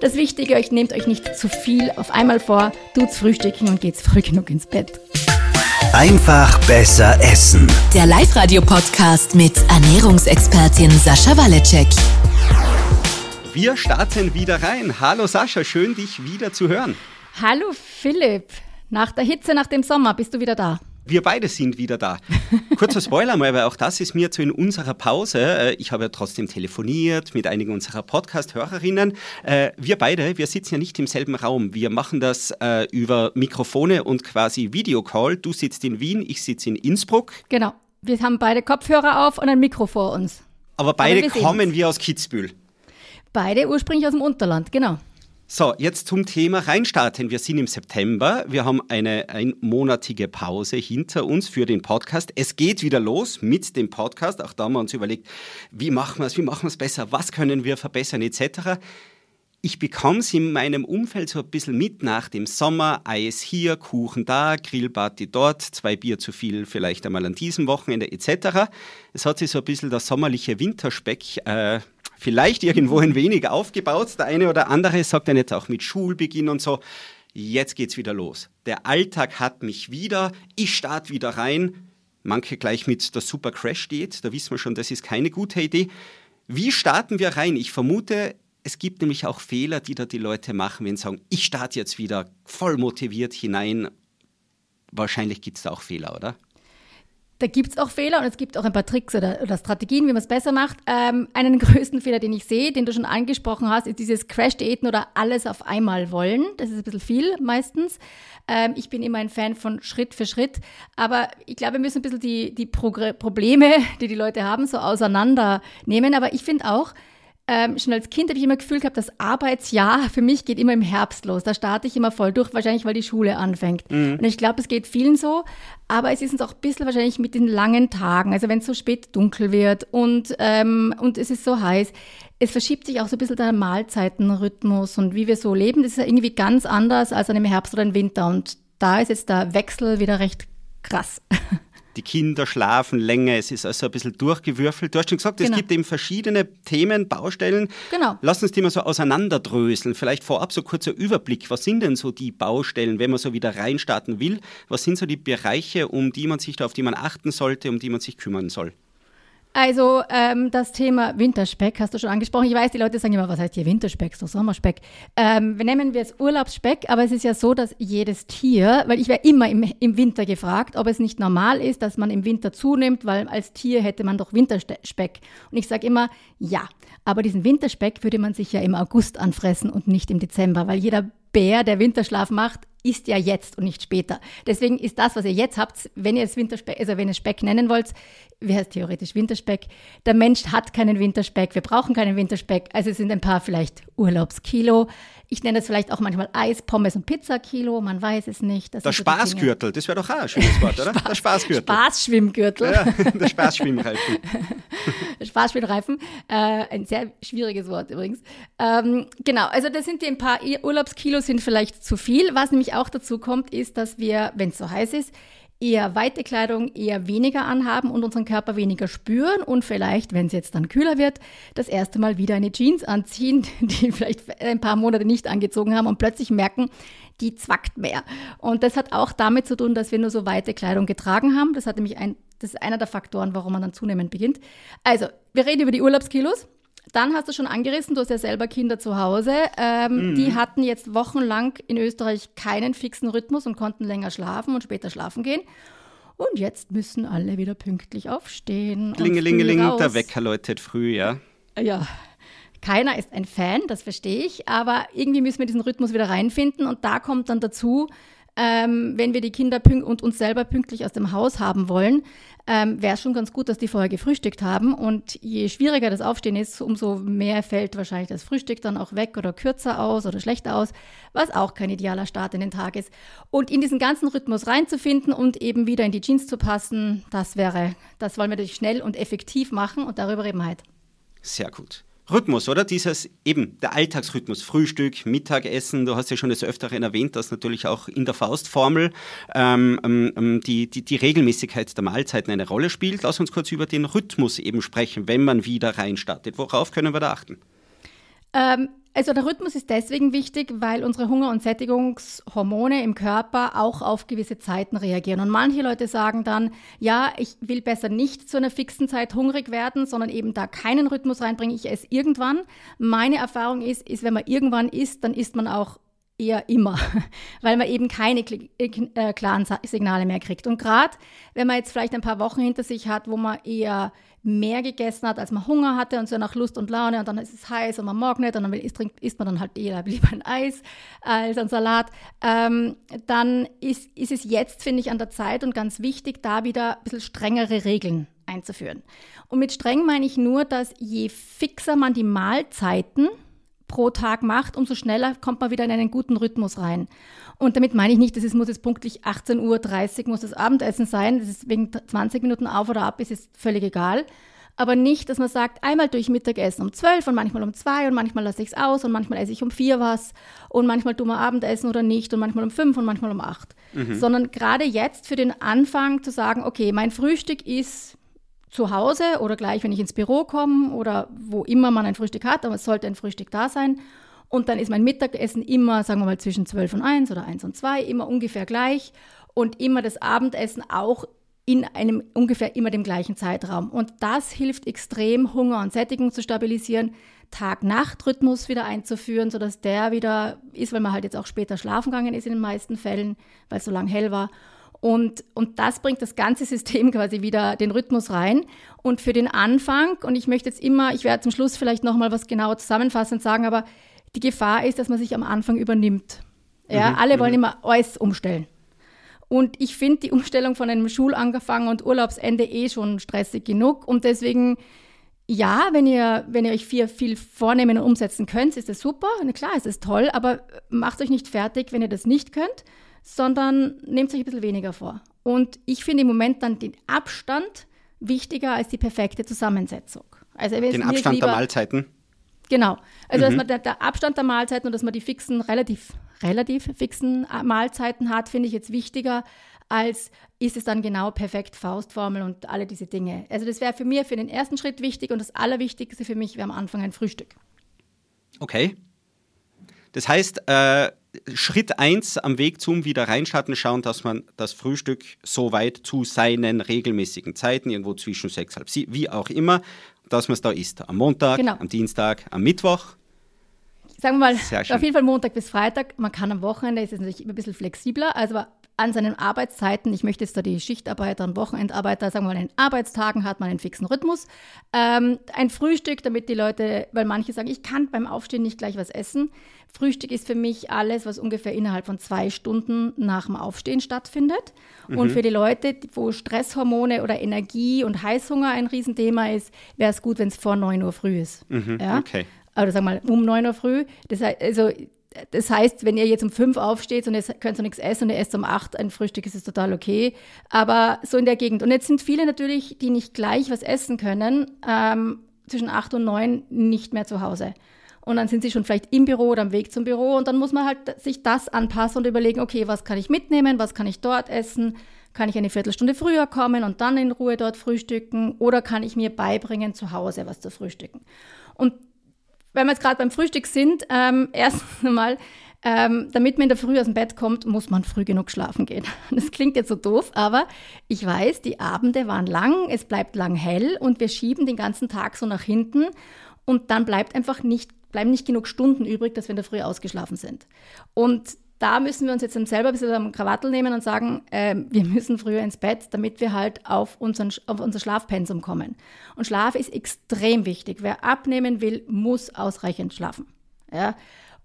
Das Wichtige, euch nehmt euch nicht zu viel auf einmal vor, tut's frühstücken und geht's früh genug ins Bett. Einfach besser essen. Der Live-Radio-Podcast mit Ernährungsexpertin Sascha Waleczek. Wir starten wieder rein. Hallo Sascha, schön dich wieder zu hören. Hallo Philipp. Nach der Hitze, nach dem Sommer bist du wieder da. Wir beide sind wieder da. Kurzer Spoiler mal, weil auch das ist mir zu in unserer Pause. Äh, ich habe ja trotzdem telefoniert mit einigen unserer Podcast-Hörerinnen. Äh, wir beide, wir sitzen ja nicht im selben Raum. Wir machen das äh, über Mikrofone und quasi Videocall. Du sitzt in Wien, ich sitze in Innsbruck. Genau. Wir haben beide Kopfhörer auf und ein Mikro vor uns. Aber beide Aber wir kommen wir aus Kitzbühel. Beide ursprünglich aus dem Unterland, genau. So, jetzt zum Thema reinstarten. Wir sind im September. Wir haben eine einmonatige Pause hinter uns für den Podcast. Es geht wieder los mit dem Podcast. Auch da haben wir uns überlegt, wie machen wir es, wie machen wir es besser, was können wir verbessern etc. Ich bekomme es in meinem Umfeld so ein bisschen mit nach dem Sommer. Eis hier, Kuchen da, Grillparty dort, zwei Bier zu viel vielleicht einmal an diesem Wochenende etc. Es hat sich so ein bisschen der sommerliche Winterspeck äh, vielleicht irgendwo ein wenig aufgebaut. Der eine oder andere sagt dann jetzt auch mit Schulbeginn und so, jetzt geht's wieder los. Der Alltag hat mich wieder, ich starte wieder rein. Manche gleich mit der Super Crash steht, da wissen wir schon, das ist keine gute Idee. Wie starten wir rein? Ich vermute, es gibt nämlich auch Fehler, die da die Leute machen, wenn sie sagen, ich starte jetzt wieder voll motiviert hinein. Wahrscheinlich gibt es da auch Fehler, oder? Da gibt es auch Fehler und es gibt auch ein paar Tricks oder, oder Strategien, wie man es besser macht. Ähm, einen größten Fehler, den ich sehe, den du schon angesprochen hast, ist dieses Crash-Diäten oder alles auf einmal wollen. Das ist ein bisschen viel meistens. Ähm, ich bin immer ein Fan von Schritt für Schritt. Aber ich glaube, wir müssen ein bisschen die, die Probleme, die die Leute haben, so auseinandernehmen. Aber ich finde auch, ähm, schon als Kind habe ich immer Gefühl gehabt, das Arbeitsjahr für mich geht immer im Herbst los. Da starte ich immer voll durch, wahrscheinlich weil die Schule anfängt. Mhm. Und ich glaube, es geht vielen so, aber es ist uns auch ein bisschen wahrscheinlich mit den langen Tagen, also wenn es so spät dunkel wird und, ähm, und es ist so heiß. Es verschiebt sich auch so ein bisschen der Mahlzeitenrhythmus und wie wir so leben. Das ist ja irgendwie ganz anders als an einem Herbst oder einem Winter. Und da ist jetzt der Wechsel wieder recht krass. die Kinder schlafen länger, es ist also ein bisschen durchgewürfelt. Du hast schon gesagt, genau. es gibt eben verschiedene Themen, Baustellen. Genau. Lass uns die mal so auseinanderdröseln. Vielleicht vorab so kurzer Überblick. Was sind denn so die Baustellen, wenn man so wieder reinstarten will? Was sind so die Bereiche, um die man sich, auf die man achten sollte, um die man sich kümmern soll? Also ähm, das Thema Winterspeck hast du schon angesprochen. Ich weiß, die Leute sagen immer, was heißt hier Winterspeck, so Sommerspeck. Ähm, wir nennen wir es Urlaubsspeck, aber es ist ja so, dass jedes Tier, weil ich werde immer im, im Winter gefragt, ob es nicht normal ist, dass man im Winter zunimmt, weil als Tier hätte man doch Winterspeck. Und ich sage immer, ja, aber diesen Winterspeck würde man sich ja im August anfressen und nicht im Dezember, weil jeder Bär, der Winterschlaf macht, ist ja jetzt und nicht später. Deswegen ist das, was ihr jetzt habt, wenn ihr es Winterspeck, also wenn ihr Speck nennen wollt, wäre es theoretisch Winterspeck. Der Mensch hat keinen Winterspeck, wir brauchen keinen Winterspeck. Also es sind ein paar vielleicht Urlaubskilo. Ich nenne es vielleicht auch manchmal Eis, Pommes und Pizza-Kilo, man weiß es nicht. Das der Spaßgürtel, das wäre doch auch ein schönes Wort, oder? Spaß, der Spaßgürtel. Spaßschwimmgürtel. Ja, der Spaßschwimmreifen. Spaßschwimmreifen, äh, ein sehr schwieriges Wort übrigens. Ähm, genau, also das sind die ein paar Urlaubskilos sind vielleicht zu viel. Was nämlich auch dazu kommt, ist, dass wir, wenn es so heiß ist, eher weite Kleidung eher weniger anhaben und unseren Körper weniger spüren und vielleicht, wenn es jetzt dann kühler wird, das erste Mal wieder eine Jeans anziehen, die vielleicht ein paar Monate nicht angezogen haben und plötzlich merken, die zwackt mehr. Und das hat auch damit zu tun, dass wir nur so weite Kleidung getragen haben. Das hat nämlich ein, das ist einer der Faktoren, warum man dann zunehmend beginnt. Also, wir reden über die Urlaubskilos. Dann hast du schon angerissen, du hast ja selber Kinder zu Hause. Ähm, mhm. Die hatten jetzt wochenlang in Österreich keinen fixen Rhythmus und konnten länger schlafen und später schlafen gehen. Und jetzt müssen alle wieder pünktlich aufstehen. Klingelingeling, der Wecker läutet früh, ja. Ja, keiner ist ein Fan, das verstehe ich, aber irgendwie müssen wir diesen Rhythmus wieder reinfinden und da kommt dann dazu, ähm, wenn wir die Kinder und uns selber pünktlich aus dem Haus haben wollen, ähm, wäre es schon ganz gut, dass die vorher gefrühstückt haben. Und je schwieriger das Aufstehen ist, umso mehr fällt wahrscheinlich das Frühstück dann auch weg oder kürzer aus oder schlechter aus, was auch kein idealer Start in den Tag ist. Und in diesen ganzen Rhythmus reinzufinden und eben wieder in die Jeans zu passen, das wäre, das wollen wir natürlich schnell und effektiv machen und darüber reden wir heute. Sehr gut. Rhythmus, oder? Dieses eben der Alltagsrhythmus, Frühstück, Mittagessen. Du hast ja schon des Öfteren erwähnt, dass natürlich auch in der Faustformel ähm, ähm, die, die, die Regelmäßigkeit der Mahlzeiten eine Rolle spielt. Lass uns kurz über den Rhythmus eben sprechen, wenn man wieder reinstartet. Worauf können wir da achten? Ähm, Also der Rhythmus ist deswegen wichtig, weil unsere Hunger- und Sättigungshormone im Körper auch auf gewisse Zeiten reagieren. Und manche Leute sagen dann, ja, ich will besser nicht zu einer fixen Zeit hungrig werden, sondern eben da keinen Rhythmus reinbringen, ich esse irgendwann. Meine Erfahrung ist, ist, wenn man irgendwann isst, dann isst man auch eher immer, weil man eben keine äh, klaren Signale mehr kriegt. Und gerade wenn man jetzt vielleicht ein paar Wochen hinter sich hat, wo man eher mehr gegessen hat, als man Hunger hatte und so nach Lust und Laune und dann ist es heiß und man mag nicht und dann isst, isst man dann halt eher lieber ein Eis als ein Salat, ähm, dann ist, ist es jetzt, finde ich, an der Zeit und ganz wichtig, da wieder ein bisschen strengere Regeln einzuführen. Und mit streng meine ich nur, dass je fixer man die Mahlzeiten pro Tag macht, umso schneller kommt man wieder in einen guten Rhythmus rein. Und damit meine ich nicht, dass es muss jetzt punktlich 18.30 Uhr muss das Abendessen sein. Das ist wegen 20 Minuten auf oder ab, ist es völlig egal. Aber nicht, dass man sagt, einmal durch Mittagessen um 12 und manchmal um 2 und manchmal lasse ich es aus und manchmal esse ich um 4 was und manchmal tun wir Abendessen oder nicht und manchmal um 5 und manchmal um 8. Mhm. Sondern gerade jetzt für den Anfang zu sagen, okay, mein Frühstück ist zu Hause oder gleich, wenn ich ins Büro komme oder wo immer man ein Frühstück hat, aber es sollte ein Frühstück da sein. Und dann ist mein Mittagessen immer, sagen wir mal, zwischen 12 und 1 oder 1 und 2, immer ungefähr gleich. Und immer das Abendessen auch in einem ungefähr immer dem gleichen Zeitraum. Und das hilft extrem, Hunger und Sättigung zu stabilisieren, Tag-Nacht-Rhythmus wieder einzuführen, sodass der wieder ist, weil man halt jetzt auch später schlafen gegangen ist in den meisten Fällen, weil es so lang hell war. Und, und das bringt das ganze System quasi wieder den Rhythmus rein. Und für den Anfang, und ich möchte jetzt immer, ich werde zum Schluss vielleicht nochmal was genauer zusammenfassend sagen, aber die Gefahr ist, dass man sich am Anfang übernimmt. Ja, mhm, alle wollen mhm. immer alles umstellen. Und ich finde die Umstellung von einem Schulanfang und Urlaubsende eh schon stressig genug. Und deswegen, ja, wenn ihr, wenn ihr euch viel, viel vornehmen und umsetzen könnt, ist das super. Na klar, ist toll, aber macht euch nicht fertig, wenn ihr das nicht könnt sondern nehmt euch ein bisschen weniger vor. Und ich finde im Moment dann den Abstand wichtiger als die perfekte Zusammensetzung. Also den Abstand lieber, der Mahlzeiten? Genau. Also mhm. dass man der, der, Abstand der Mahlzeiten und dass man die fixen, relativ, relativ fixen äh, Mahlzeiten hat, finde ich jetzt wichtiger, als ist es dann genau perfekt Faustformel und alle diese Dinge. Also das wäre für mich für den ersten Schritt wichtig und das Allerwichtigste für mich wäre am Anfang ein Frühstück. Okay. Das heißt, äh, Schritt 1 am Weg zum wieder reinstarten, schauen, dass man das Frühstück so weit zu seinen regelmäßigen Zeiten, irgendwo zwischen 6, halb 7, wie auch immer, dass man es da isst. Am Montag, genau. am Dienstag, am Mittwoch. Sagen wir mal, auf jeden Fall Montag bis Freitag. Man kann am Wochenende, ist es natürlich ein bisschen flexibler, also an seinen Arbeitszeiten, ich möchte jetzt da die Schichtarbeiter und Wochenendarbeiter, sagen wir mal, in den Arbeitstagen hat man einen fixen Rhythmus. Ähm, ein Frühstück, damit die Leute, weil manche sagen, ich kann beim Aufstehen nicht gleich was essen. Frühstück ist für mich alles, was ungefähr innerhalb von zwei Stunden nach dem Aufstehen stattfindet. Mhm. Und für die Leute, wo Stresshormone oder Energie und Heißhunger ein Riesenthema ist, wäre es gut, wenn es vor 9 Uhr früh ist. Mhm, ja? Okay. Oder sagen wir mal um 9 Uhr früh. Das heißt, also das heißt, wenn ihr jetzt um fünf aufsteht und ihr könnt so nichts essen und ihr esst um acht ein Frühstück, ist es total okay. Aber so in der Gegend. Und jetzt sind viele natürlich, die nicht gleich was essen können, ähm, zwischen acht und neun nicht mehr zu Hause. Und dann sind sie schon vielleicht im Büro oder am Weg zum Büro und dann muss man halt sich das anpassen und überlegen, okay, was kann ich mitnehmen, was kann ich dort essen, kann ich eine Viertelstunde früher kommen und dann in Ruhe dort frühstücken oder kann ich mir beibringen, zu Hause was zu frühstücken. Und wenn wir jetzt gerade beim Frühstück sind, ähm, erstens einmal, ähm, damit man in der Früh aus dem Bett kommt, muss man früh genug schlafen gehen. Das klingt jetzt so doof, aber ich weiß, die Abende waren lang, es bleibt lang hell und wir schieben den ganzen Tag so nach hinten und dann bleibt einfach nicht, bleiben nicht genug Stunden übrig, dass wir in der Früh ausgeschlafen sind. Und da müssen wir uns jetzt selber ein bisschen am Krawattel nehmen und sagen, äh, wir müssen früher ins Bett, damit wir halt auf, unseren, auf unser Schlafpensum kommen. Und Schlaf ist extrem wichtig. Wer abnehmen will, muss ausreichend schlafen. Ja?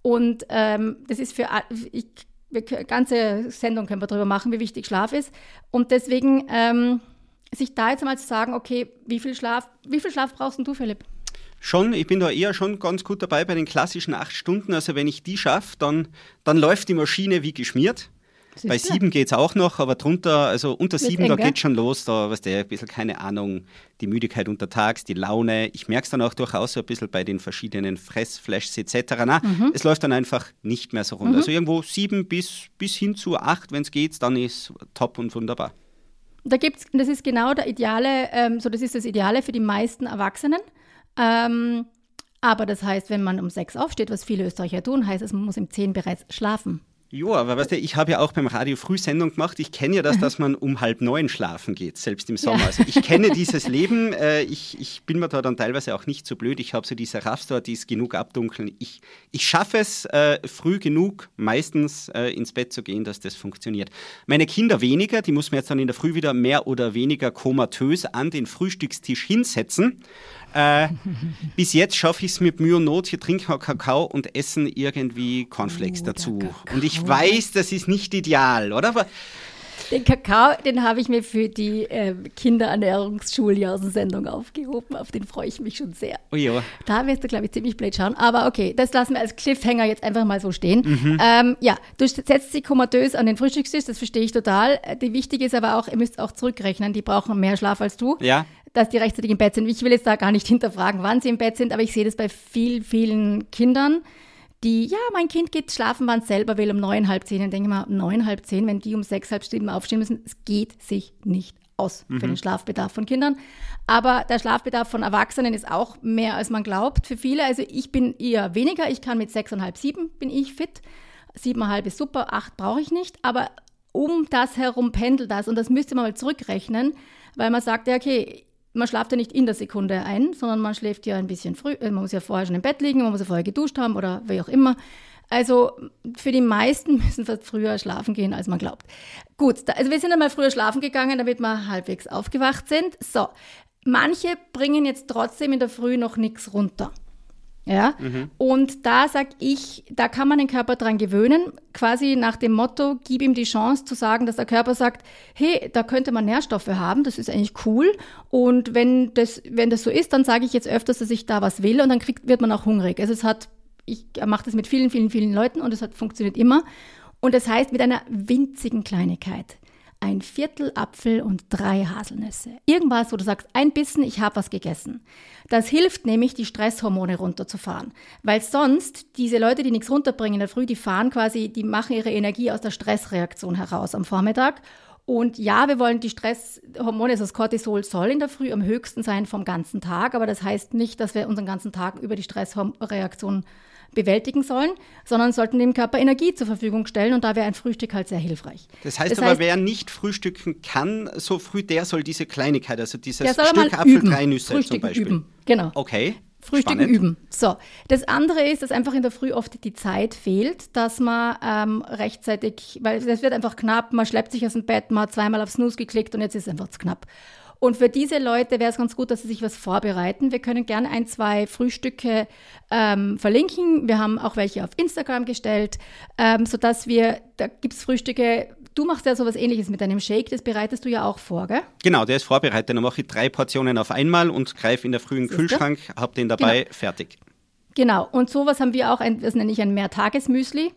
Und ähm, das ist für ich, wir, ganze Sendung können wir darüber machen, wie wichtig Schlaf ist. Und deswegen ähm, sich da jetzt mal zu sagen, okay, wie viel Schlaf, wie viel Schlaf brauchst du, Philipp? Schon, ich bin da eher schon ganz gut dabei bei den klassischen acht Stunden. Also wenn ich die schaffe, dann, dann läuft die Maschine wie geschmiert. Bei sieben geht es auch noch, aber drunter, also unter Wird sieben, eng, da geht schon los, da was der ein bisschen, keine Ahnung, die Müdigkeit untertags, die Laune. Ich merke es dann auch durchaus so ein bisschen bei den verschiedenen Fressflashs etc. Na, mhm. Es läuft dann einfach nicht mehr so rund. Mhm. Also irgendwo sieben bis, bis hin zu acht, wenn es geht, dann ist top und wunderbar. Da gibt's, das ist genau der ideale, ähm, so das ist das Ideale für die meisten Erwachsenen. Ähm, Aber das heißt, wenn man um sechs aufsteht, was viele Österreicher tun, heißt es, man muss um zehn bereits schlafen. Ja, aber weißt du, ich habe ja auch beim Radio Frühsendung gemacht. Ich kenne ja das, dass man um halb neun schlafen geht, selbst im Sommer. Ja. Also ich kenne dieses Leben. Äh, ich, ich bin mir da dann teilweise auch nicht so blöd. Ich habe so diese Raffstor, die ist genug abdunkeln. Ich, ich schaffe es äh, früh genug, meistens äh, ins Bett zu gehen, dass das funktioniert. Meine Kinder weniger, die muss man jetzt dann in der Früh wieder mehr oder weniger komatös an den Frühstückstisch hinsetzen. Äh, bis jetzt schaffe ich es mit Mühe und Not. Hier trinken wir Kakao und essen irgendwie Cornflakes oh, dazu. Und ich weiß, das ist nicht ideal, oder? Aber den Kakao, den habe ich mir für die äh, Kinderernährungsschuljahrensendung aufgehoben. Auf den freue ich mich schon sehr. Oh ja. Da wirst du, glaube ich, ziemlich blöd schauen. Aber okay, das lassen wir als Cliffhanger jetzt einfach mal so stehen. Mhm. Ähm, ja, du setzt sie komatös an den Frühstückstisch, das verstehe ich total. Äh, die wichtig ist aber auch, ihr müsst auch zurückrechnen, die brauchen mehr Schlaf als du. Ja dass die rechtzeitig im Bett sind. Ich will jetzt da gar nicht hinterfragen, wann sie im Bett sind, aber ich sehe das bei vielen, vielen Kindern, die, ja, mein Kind geht schlafen, wann es selber will, um neun, halb zehn. Dann denke ich mal, neun, halb zehn, wenn die um sechs, halb sieben aufstehen müssen, es geht sich nicht aus mhm. für den Schlafbedarf von Kindern. Aber der Schlafbedarf von Erwachsenen ist auch mehr, als man glaubt für viele. Also ich bin eher weniger. Ich kann mit sechseinhalb, sieben bin ich fit. Siebeneinhalb ist super, acht brauche ich nicht. Aber um das herum pendelt das. Und das müsste man mal zurückrechnen, weil man sagt, ja, okay, man schlaft ja nicht in der Sekunde ein, sondern man schläft ja ein bisschen früh. Äh, man muss ja vorher schon im Bett liegen, man muss ja vorher geduscht haben oder wie auch immer. Also für die meisten müssen wir früher schlafen gehen, als man glaubt. Gut, da, also wir sind einmal früher schlafen gegangen, damit wir halbwegs aufgewacht sind. So, manche bringen jetzt trotzdem in der Früh noch nichts runter. Ja? Mhm. Und da sag ich, da kann man den Körper dran gewöhnen, quasi nach dem Motto, gib ihm die Chance zu sagen, dass der Körper sagt, hey, da könnte man Nährstoffe haben, das ist eigentlich cool. Und wenn das, wenn das so ist, dann sage ich jetzt öfters, dass ich da was will und dann kriegt, wird man auch hungrig. Also es hat, ich mache das mit vielen, vielen, vielen Leuten und es hat funktioniert immer. Und das heißt mit einer winzigen Kleinigkeit ein Viertel Apfel und drei Haselnüsse. Irgendwas, wo du sagst, ein Bissen, ich habe was gegessen. Das hilft nämlich, die Stresshormone runterzufahren. Weil sonst, diese Leute, die nichts runterbringen in der Früh, die fahren quasi, die machen ihre Energie aus der Stressreaktion heraus am Vormittag. Und ja, wir wollen die Stresshormone, also das Cortisol soll in der Früh am höchsten sein vom ganzen Tag, aber das heißt nicht, dass wir unseren ganzen Tag über die Stressreaktion bewältigen sollen, sondern sollten dem Körper Energie zur Verfügung stellen und da wäre ein Frühstück halt sehr hilfreich. Das heißt das aber, heißt, wer nicht frühstücken kann so früh, der soll diese Kleinigkeit, also dieses Stück Apfel, üben. drei Nüsse Frühstück zum Beispiel. Üben. Genau. Okay. Frühstücken Spannend. üben. So. Das andere ist, dass einfach in der Früh oft die Zeit fehlt, dass man ähm, rechtzeitig, weil es wird einfach knapp, man schleppt sich aus dem Bett, man hat zweimal auf Snooze geklickt und jetzt ist es einfach zu knapp. Und für diese Leute wäre es ganz gut, dass sie sich was vorbereiten. Wir können gerne ein, zwei Frühstücke ähm, verlinken. Wir haben auch welche auf Instagram gestellt, ähm, sodass wir, da gibt es Frühstücke, Du machst ja sowas ähnliches mit deinem Shake, das bereitest du ja auch vor, gell? Genau, der ist vorbereitet. Dann mache ich drei Portionen auf einmal und greife in der frühen Kühlschrank, habe den dabei, genau. fertig. Genau, und sowas haben wir auch, ein, das nenne ich ein Mehrtagesmüsli.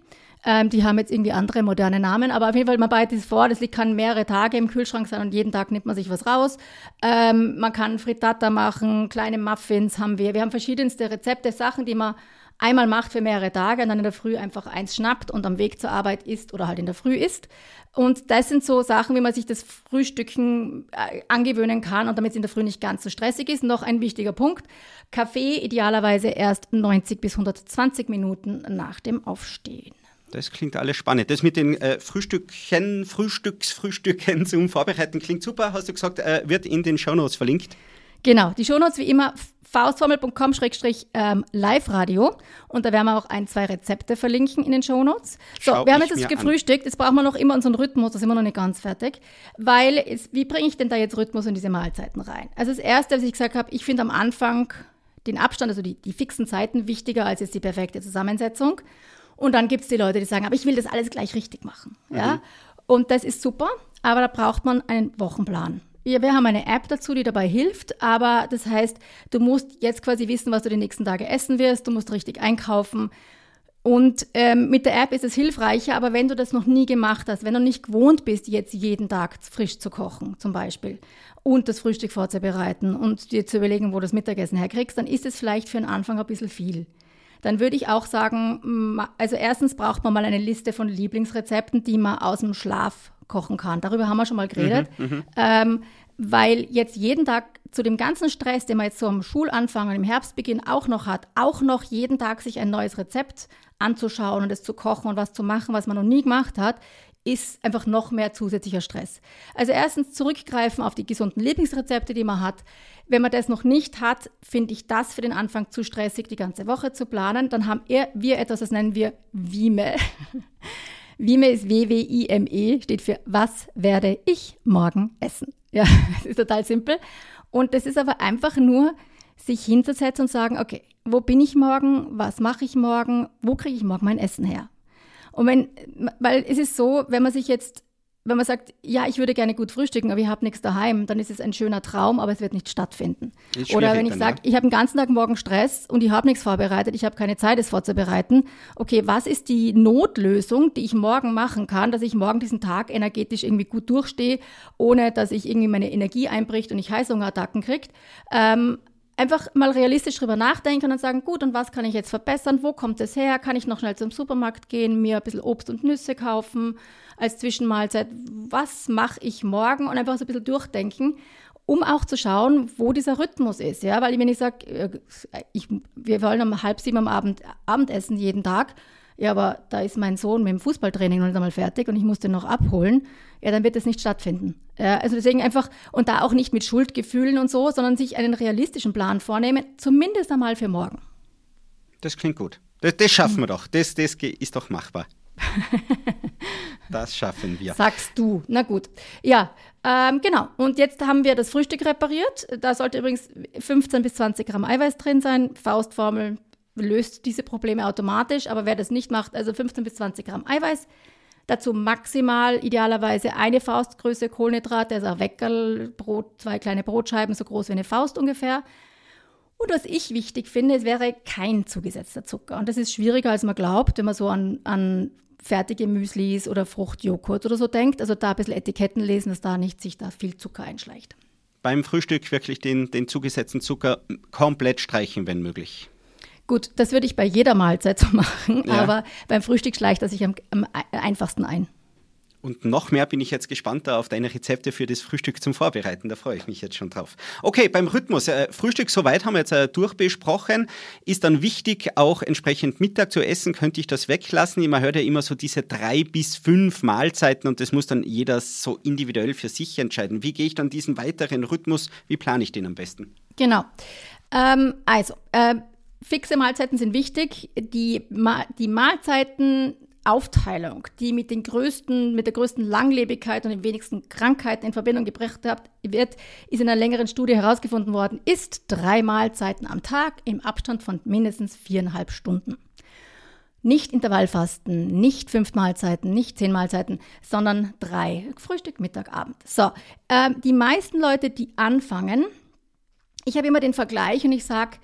Ähm, die haben jetzt irgendwie andere moderne Namen, aber auf jeden Fall, man bereitet es vor, das kann mehrere Tage im Kühlschrank sein und jeden Tag nimmt man sich was raus. Ähm, man kann Frittata machen, kleine Muffins haben wir. Wir haben verschiedenste Rezepte, Sachen, die man einmal macht für mehrere Tage und dann in der Früh einfach eins schnappt und am Weg zur Arbeit isst oder halt in der Früh isst. Und das sind so Sachen, wie man sich das Frühstücken äh, angewöhnen kann und damit es in der Früh nicht ganz so stressig ist. Noch ein wichtiger Punkt. Kaffee idealerweise erst 90 bis 120 Minuten nach dem Aufstehen. Das klingt alles spannend. Das mit den äh, Frühstückchen, Frühstücksfrühstücken zum Vorbereiten klingt super. Hast du gesagt, äh, wird in den Shownotes verlinkt? Genau, die Shownotes wie immer faustformel.com-live-radio und da werden wir auch ein, zwei Rezepte verlinken in den Shownotes. So, Schau wir haben jetzt das gefrühstückt, jetzt brauchen wir noch immer unseren Rhythmus, da sind wir noch nicht ganz fertig, weil, es, wie bringe ich denn da jetzt Rhythmus in diese Mahlzeiten rein? Also das Erste, was ich gesagt habe, ich finde am Anfang den Abstand, also die, die fixen Zeiten wichtiger als jetzt die perfekte Zusammensetzung. Und dann gibt es die Leute, die sagen, aber ich will das alles gleich richtig machen. Mhm. Ja? Und das ist super, aber da braucht man einen Wochenplan. Ja, wir haben eine App dazu, die dabei hilft, aber das heißt, du musst jetzt quasi wissen, was du die nächsten Tage essen wirst, du musst richtig einkaufen. Und ähm, mit der App ist es hilfreicher, aber wenn du das noch nie gemacht hast, wenn du nicht gewohnt bist, jetzt jeden Tag frisch zu kochen, zum Beispiel, und das Frühstück vorzubereiten und dir zu überlegen, wo du das Mittagessen herkriegst, dann ist es vielleicht für den Anfang ein bisschen viel dann würde ich auch sagen, also erstens braucht man mal eine Liste von Lieblingsrezepten, die man aus dem Schlaf kochen kann. Darüber haben wir schon mal geredet. Mhm, mhm. ähm, weil jetzt jeden Tag zu dem ganzen Stress, den man jetzt so am Schulanfang und im Herbstbeginn auch noch hat, auch noch jeden Tag sich ein neues Rezept anzuschauen und es zu kochen und was zu machen, was man noch nie gemacht hat, ist einfach noch mehr zusätzlicher Stress. Also erstens zurückgreifen auf die gesunden Lieblingsrezepte, die man hat. Wenn man das noch nicht hat, finde ich das für den Anfang zu stressig, die ganze Woche zu planen. Dann haben wir etwas, das nennen wir Wime. Wime ist W-W-I-M-E, steht für Was werde ich morgen essen? Ja, das ist total simpel. Und das ist aber einfach nur, sich hinzusetzen und sagen, okay, wo bin ich morgen? Was mache ich morgen? Wo kriege ich morgen mein Essen her? Und wenn, weil es ist so, wenn man sich jetzt, wenn man sagt, ja, ich würde gerne gut frühstücken, aber ich habe nichts daheim, dann ist es ein schöner Traum, aber es wird nicht stattfinden. Oder wenn ich sage, ich habe den ganzen Tag morgen Stress und ich habe nichts vorbereitet, ich habe keine Zeit, es vorzubereiten. Okay, was ist die Notlösung, die ich morgen machen kann, dass ich morgen diesen Tag energetisch irgendwie gut durchstehe, ohne dass ich irgendwie meine Energie einbricht und ich Heißhungerattacken kriege? Ähm, einfach mal realistisch drüber nachdenken und sagen, gut, und was kann ich jetzt verbessern? Wo kommt es her? Kann ich noch schnell zum Supermarkt gehen, mir ein bisschen Obst und Nüsse kaufen als Zwischenmahlzeit? Was mache ich morgen? Und einfach so ein bisschen durchdenken, um auch zu schauen, wo dieser Rhythmus ist. Ja, weil wenn ich sage, äh, wir wollen um halb sieben am Abend Abendessen jeden Tag, ja, aber da ist mein Sohn mit dem Fußballtraining noch nicht einmal fertig und ich muss den noch abholen, ja, dann wird das nicht stattfinden. Ja, also deswegen einfach, und da auch nicht mit Schuldgefühlen und so, sondern sich einen realistischen Plan vornehmen, zumindest einmal für morgen. Das klingt gut. Das, das schaffen wir doch. Das, das ist doch machbar. das schaffen wir. Sagst du. Na gut. Ja, ähm, genau. Und jetzt haben wir das Frühstück repariert. Da sollte übrigens 15 bis 20 Gramm Eiweiß drin sein. Faustformel löst diese Probleme automatisch, aber wer das nicht macht, also 15 bis 20 Gramm Eiweiß, dazu maximal idealerweise eine Faustgröße Kohlenhydrate, also Weckerl, Brot, zwei kleine Brotscheiben, so groß wie eine Faust ungefähr. Und was ich wichtig finde, es wäre kein zugesetzter Zucker. Und das ist schwieriger, als man glaubt, wenn man so an, an fertige Müslis oder Fruchtjoghurt oder so denkt. Also da ein bisschen Etiketten lesen, dass da nicht sich da viel Zucker einschleicht. Beim Frühstück wirklich den, den zugesetzten Zucker komplett streichen, wenn möglich. Gut, das würde ich bei jeder Mahlzeit so machen, ja. aber beim Frühstück schleicht er sich am, am einfachsten ein. Und noch mehr bin ich jetzt gespannt auf deine Rezepte für das Frühstück zum Vorbereiten. Da freue ich mich jetzt schon drauf. Okay, beim Rhythmus. Äh, Frühstück soweit haben wir jetzt äh, durchbesprochen. Ist dann wichtig, auch entsprechend Mittag zu essen. Könnte ich das weglassen? Man hört ja immer so diese drei bis fünf Mahlzeiten und das muss dann jeder so individuell für sich entscheiden. Wie gehe ich dann diesen weiteren Rhythmus? Wie plane ich den am besten? Genau. Ähm, also, äh, Fixe Mahlzeiten sind wichtig. Die, Ma die Mahlzeitenaufteilung, die mit, den größten, mit der größten Langlebigkeit und den wenigsten Krankheiten in Verbindung gebracht wird, ist in einer längeren Studie herausgefunden worden, ist drei Mahlzeiten am Tag im Abstand von mindestens viereinhalb Stunden. Nicht Intervallfasten, nicht fünf Mahlzeiten, nicht zehn Mahlzeiten, sondern drei. Frühstück, Mittag, Abend. So, äh, die meisten Leute, die anfangen, ich habe immer den Vergleich und ich sage,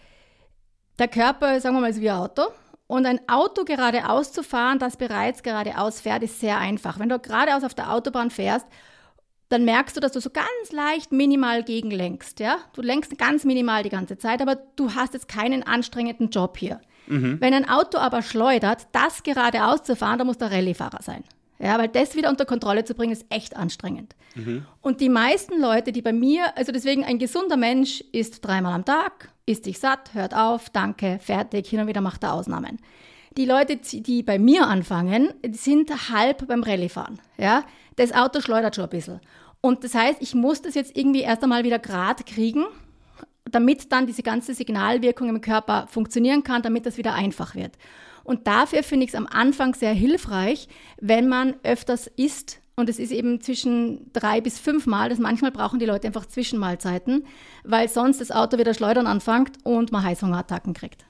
der Körper, sagen wir mal, ist wie ein Auto. Und ein Auto geradeaus zu fahren, das bereits geradeaus fährt, ist sehr einfach. Wenn du geradeaus auf der Autobahn fährst, dann merkst du, dass du so ganz leicht minimal gegenlenkst. Ja? Du lenkst ganz minimal die ganze Zeit, aber du hast jetzt keinen anstrengenden Job hier. Mhm. Wenn ein Auto aber schleudert, das geradeaus zu fahren, da muss der Rallyefahrer sein. Ja, weil das wieder unter Kontrolle zu bringen, ist echt anstrengend. Mhm. Und die meisten Leute, die bei mir, also deswegen ein gesunder Mensch isst dreimal am Tag, isst sich satt, hört auf, danke, fertig, hin und wieder macht er Ausnahmen. Die Leute, die bei mir anfangen, sind halb beim Rallyefahren. Ja? Das Auto schleudert schon ein bisschen. Und das heißt, ich muss das jetzt irgendwie erst einmal wieder grad kriegen, damit dann diese ganze Signalwirkung im Körper funktionieren kann, damit das wieder einfach wird. Und dafür finde ich es am Anfang sehr hilfreich, wenn man öfters isst. Und es ist eben zwischen drei bis fünf Mal. Das manchmal brauchen die Leute einfach Zwischenmahlzeiten, weil sonst das Auto wieder schleudern anfängt und man Heißhungerattacken kriegt.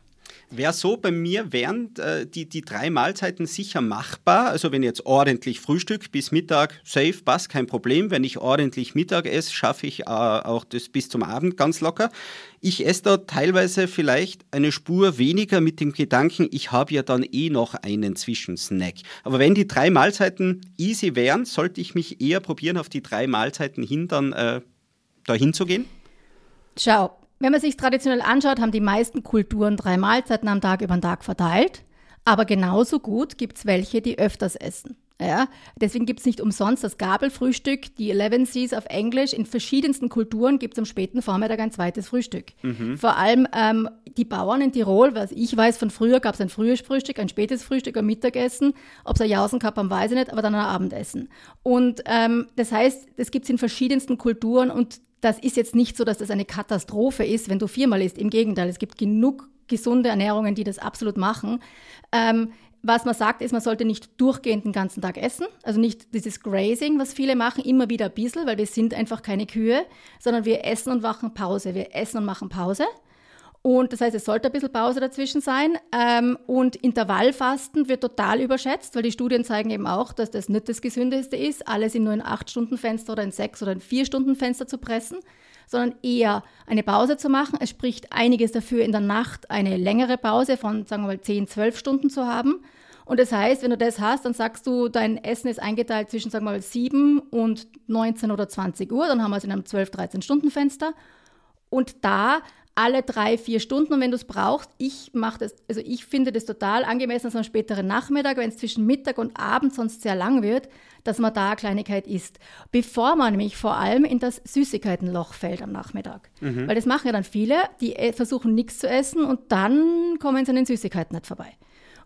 Wäre so bei mir wären äh, die, die drei Mahlzeiten sicher machbar. Also wenn ich jetzt ordentlich Frühstück bis Mittag, safe, passt, kein Problem. Wenn ich ordentlich Mittag esse, schaffe ich äh, auch das bis zum Abend ganz locker. Ich esse da teilweise vielleicht eine Spur weniger mit dem Gedanken, ich habe ja dann eh noch einen Zwischensnack. Aber wenn die drei Mahlzeiten easy wären, sollte ich mich eher probieren, auf die drei Mahlzeiten hin dann äh, dahin zu gehen? Schau, wenn man sich traditionell anschaut, haben die meisten Kulturen drei Mahlzeiten am Tag über den Tag verteilt. Aber genauso gut gibt es welche, die öfters essen. Ja, deswegen gibt es nicht umsonst das Gabelfrühstück, die Eleven Seas auf Englisch. In verschiedensten Kulturen gibt es am späten Vormittag ein zweites Frühstück. Mhm. Vor allem ähm, die Bauern in Tirol, was ich weiß von früher, gab es ein frühes Frühstück, ein spätes Frühstück, ein Mittagessen. Ob es ein Jausen haben, weiß ich nicht, aber dann ein Abendessen. Und ähm, das heißt, das gibt es in verschiedensten Kulturen und das ist jetzt nicht so, dass das eine Katastrophe ist, wenn du viermal isst. Im Gegenteil, es gibt genug gesunde Ernährungen, die das absolut machen. Ähm, was man sagt, ist, man sollte nicht durchgehend den ganzen Tag essen. Also nicht dieses Grazing, was viele machen, immer wieder ein bisschen, weil wir sind einfach keine Kühe, sondern wir essen und machen Pause. Wir essen und machen Pause. Und das heißt, es sollte ein bisschen Pause dazwischen sein. Ähm, und Intervallfasten wird total überschätzt, weil die Studien zeigen eben auch, dass das nicht das Gesündeste ist, alles in nur ein 8-Stunden-Fenster oder ein 6- oder ein 4-Stunden-Fenster zu pressen, sondern eher eine Pause zu machen. Es spricht einiges dafür, in der Nacht eine längere Pause von, sagen wir mal, 10, 12 Stunden zu haben. Und das heißt, wenn du das hast, dann sagst du, dein Essen ist eingeteilt zwischen, sagen wir mal, 7 und 19 oder 20 Uhr. Dann haben wir es in einem 12, 13 Stunden Fenster. Und da alle drei, vier Stunden. Und wenn du es brauchst, ich mache das, also ich finde das total angemessen, dass am späteren Nachmittag, wenn es zwischen Mittag und Abend sonst sehr lang wird, dass man da eine Kleinigkeit isst. Bevor man nämlich vor allem in das Süßigkeitenloch fällt am Nachmittag. Mhm. Weil das machen ja dann viele, die äh, versuchen nichts zu essen und dann kommen sie an den Süßigkeiten nicht vorbei.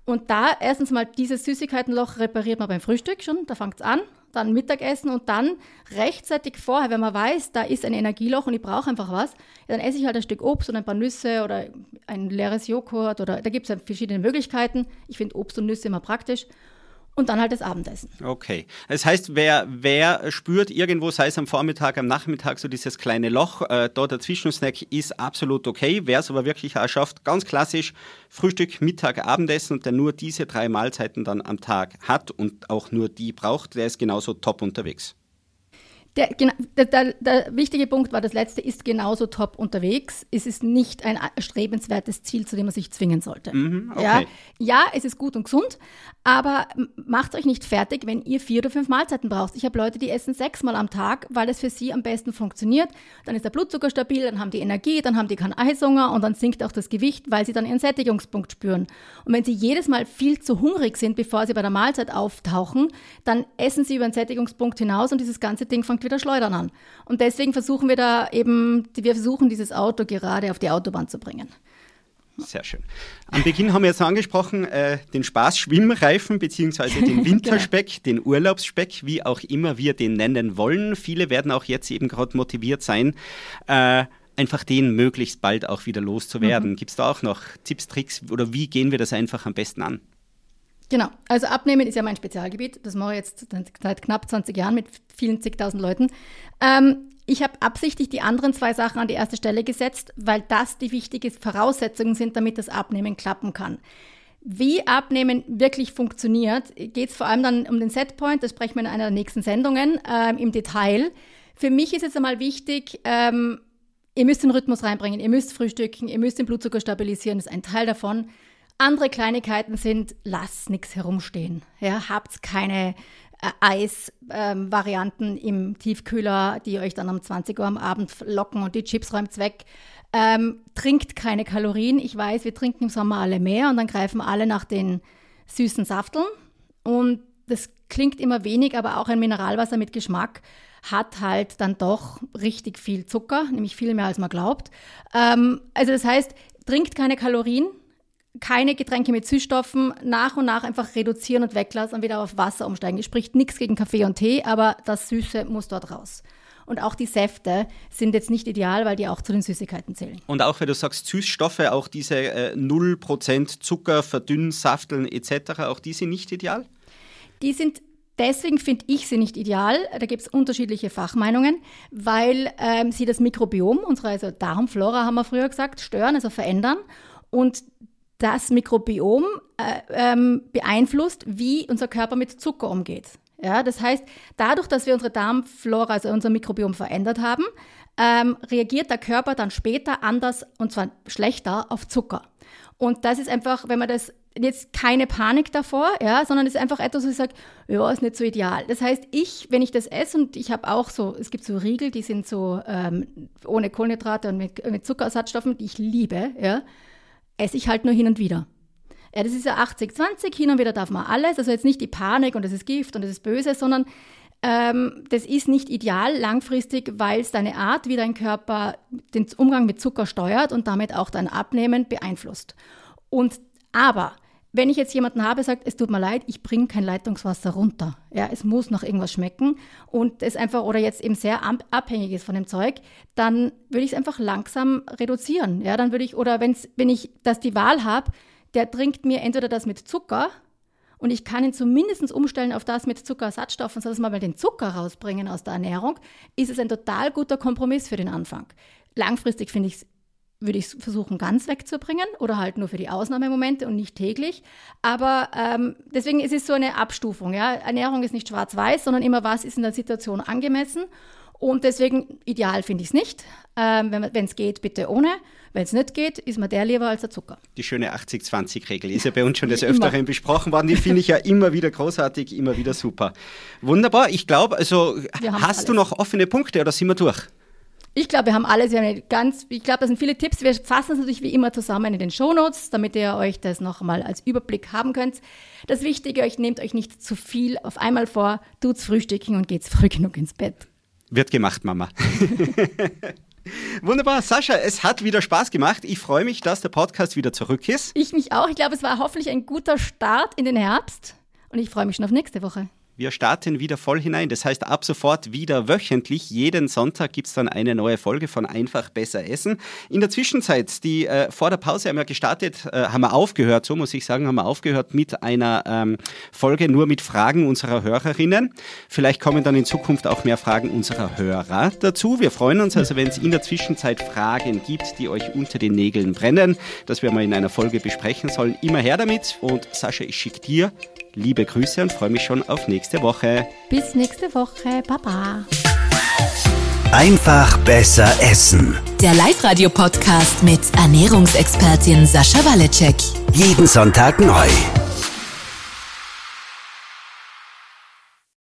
Und da erstens mal dieses Süßigkeitenloch repariert man beim Frühstück schon, da fängt es an dann Mittagessen und dann rechtzeitig vorher, wenn man weiß, da ist ein Energieloch und ich brauche einfach was, dann esse ich halt ein Stück Obst und ein paar Nüsse oder ein leeres Joghurt oder da gibt es verschiedene Möglichkeiten. Ich finde Obst und Nüsse immer praktisch und dann halt das Abendessen. Okay. Das heißt, wer, wer spürt irgendwo, sei es am Vormittag, am Nachmittag, so dieses kleine Loch, äh, da der Zwischensnack ist absolut okay. Wer es aber wirklich auch schafft, ganz klassisch, Frühstück, Mittag, Abendessen und der nur diese drei Mahlzeiten dann am Tag hat und auch nur die braucht, der ist genauso top unterwegs. Der, der, der, wichtige Punkt war, das letzte ist genauso top unterwegs. Es ist nicht ein erstrebenswertes Ziel, zu dem man sich zwingen sollte. Mhm, okay. ja, ja, es ist gut und gesund, aber macht euch nicht fertig, wenn ihr vier oder fünf Mahlzeiten braucht. Ich habe Leute, die essen sechsmal am Tag, weil es für sie am besten funktioniert. Dann ist der Blutzucker stabil, dann haben die Energie, dann haben die keinen Eishunger und dann sinkt auch das Gewicht, weil sie dann ihren Sättigungspunkt spüren. Und wenn sie jedes Mal viel zu hungrig sind, bevor sie bei der Mahlzeit auftauchen, dann essen sie über den Sättigungspunkt hinaus und dieses ganze Ding fängt wieder Schleudern an. Und deswegen versuchen wir da eben, wir versuchen dieses Auto gerade auf die Autobahn zu bringen. Sehr schön. Am Beginn haben wir jetzt angesprochen, äh, den Spaß Schwimmreifen beziehungsweise den Winterspeck, genau. den Urlaubsspeck, wie auch immer wir den nennen wollen. Viele werden auch jetzt eben gerade motiviert sein, äh, einfach den möglichst bald auch wieder loszuwerden. Mhm. Gibt es da auch noch Tipps, Tricks oder wie gehen wir das einfach am besten an? Genau, also Abnehmen ist ja mein Spezialgebiet. Das mache ich jetzt seit knapp 20 Jahren mit vielen zigtausend Leuten. Ähm, ich habe absichtlich die anderen zwei Sachen an die erste Stelle gesetzt, weil das die wichtigen Voraussetzungen sind, damit das Abnehmen klappen kann. Wie Abnehmen wirklich funktioniert, geht es vor allem dann um den Setpoint, das sprechen wir in einer der nächsten Sendungen ähm, im Detail. Für mich ist jetzt einmal wichtig, ähm, ihr müsst den Rhythmus reinbringen, ihr müsst frühstücken, ihr müsst den Blutzucker stabilisieren, das ist ein Teil davon. Andere Kleinigkeiten sind, lasst nichts herumstehen. Ja, habt keine äh, Eisvarianten ähm, im Tiefkühler, die euch dann um 20 Uhr am Abend locken und die Chips räumt weg. Ähm, trinkt keine Kalorien. Ich weiß, wir trinken im Sommer alle mehr und dann greifen alle nach den süßen Safteln. Und das klingt immer wenig, aber auch ein Mineralwasser mit Geschmack hat halt dann doch richtig viel Zucker, nämlich viel mehr als man glaubt. Ähm, also das heißt, trinkt keine Kalorien, keine Getränke mit Süßstoffen, nach und nach einfach reduzieren und weglassen und wieder auf Wasser umsteigen. Es spricht nichts gegen Kaffee und Tee, aber das Süße muss dort raus. Und auch die Säfte sind jetzt nicht ideal, weil die auch zu den Süßigkeiten zählen. Und auch wenn du sagst Süßstoffe, auch diese äh, 0% Zucker, verdünnen, safteln etc., auch die sind nicht ideal? Die sind Deswegen finde ich sie nicht ideal. Da gibt es unterschiedliche Fachmeinungen, weil ähm, sie das Mikrobiom, unsere also Darmflora haben wir früher gesagt, stören, also verändern. Und das Mikrobiom äh, ähm, beeinflusst, wie unser Körper mit Zucker umgeht. Ja, das heißt, dadurch, dass wir unsere Darmflora, also unser Mikrobiom verändert haben, ähm, reagiert der Körper dann später anders und zwar schlechter auf Zucker. Und das ist einfach, wenn man das jetzt keine Panik davor, ja, sondern es ist einfach etwas, wo ich sage, ja, ist nicht so ideal. Das heißt, ich, wenn ich das esse und ich habe auch so, es gibt so Riegel, die sind so ähm, ohne Kohlenhydrate und mit, mit Zuckerersatzstoffen, die ich liebe, ja, esse ich halt nur hin und wieder. Ja, das ist ja 80-20, hin und wieder darf man alles. Also jetzt nicht die Panik und das ist Gift und das ist böse, sondern ähm, das ist nicht ideal langfristig, weil es deine Art, wie dein Körper den Umgang mit Zucker steuert und damit auch dein Abnehmen beeinflusst. Und aber wenn ich jetzt jemanden habe, sagt, es tut mir leid, ich bringe kein Leitungswasser runter. Ja, es muss noch irgendwas schmecken und es einfach oder jetzt eben sehr abhängig ist von dem Zeug, dann würde ich es einfach langsam reduzieren. Ja, dann würde ich oder wenn's, wenn ich das die Wahl habe, der trinkt mir entweder das mit Zucker und ich kann ihn zumindest umstellen auf das mit Zuckerersatzstoffen, sodass wir mal den Zucker rausbringen aus der Ernährung, ist es ein total guter Kompromiss für den Anfang. Langfristig finde ich es würde ich versuchen, ganz wegzubringen oder halt nur für die Ausnahmemomente und nicht täglich. Aber ähm, deswegen ist es so eine Abstufung. Ja? Ernährung ist nicht schwarz-weiß, sondern immer, was ist in der Situation angemessen. Und deswegen ideal finde ich es nicht. Ähm, wenn es geht, bitte ohne. Wenn es nicht geht, ist mir der lieber als der Zucker. Die schöne 80-20-Regel ist ja bei uns schon des Öfteren besprochen worden. Die finde ich ja immer wieder großartig, immer wieder super. Wunderbar. Ich glaube, also hast du noch offene Punkte oder sind wir durch? Ich glaube, wir haben alles. Wir haben ganz, ich glaube, das sind viele Tipps. Wir fassen es natürlich wie immer zusammen in den Shownotes, damit ihr euch das nochmal als Überblick haben könnt. Das Wichtige, euch nehmt euch nicht zu viel auf einmal vor, tut's frühstücken und geht's früh genug ins Bett. Wird gemacht, Mama. Wunderbar, Sascha, es hat wieder Spaß gemacht. Ich freue mich, dass der Podcast wieder zurück ist. Ich mich auch. Ich glaube, es war hoffentlich ein guter Start in den Herbst und ich freue mich schon auf nächste Woche. Wir starten wieder voll hinein. Das heißt, ab sofort wieder wöchentlich. Jeden Sonntag gibt es dann eine neue Folge von Einfach besser essen. In der Zwischenzeit, die äh, vor der Pause haben wir gestartet, äh, haben wir aufgehört, so muss ich sagen, haben wir aufgehört mit einer ähm, Folge nur mit Fragen unserer Hörerinnen. Vielleicht kommen dann in Zukunft auch mehr Fragen unserer Hörer dazu. Wir freuen uns also, wenn es in der Zwischenzeit Fragen gibt, die euch unter den Nägeln brennen, dass wir mal in einer Folge besprechen sollen. Immer her damit. Und Sascha, ich schicke dir liebe Grüße und freue mich schon auf nächste Woche. Bis nächste Woche. Baba. Einfach besser essen. Der Live-Radio-Podcast mit Ernährungsexpertin Sascha Waleczek. Jeden Sonntag neu.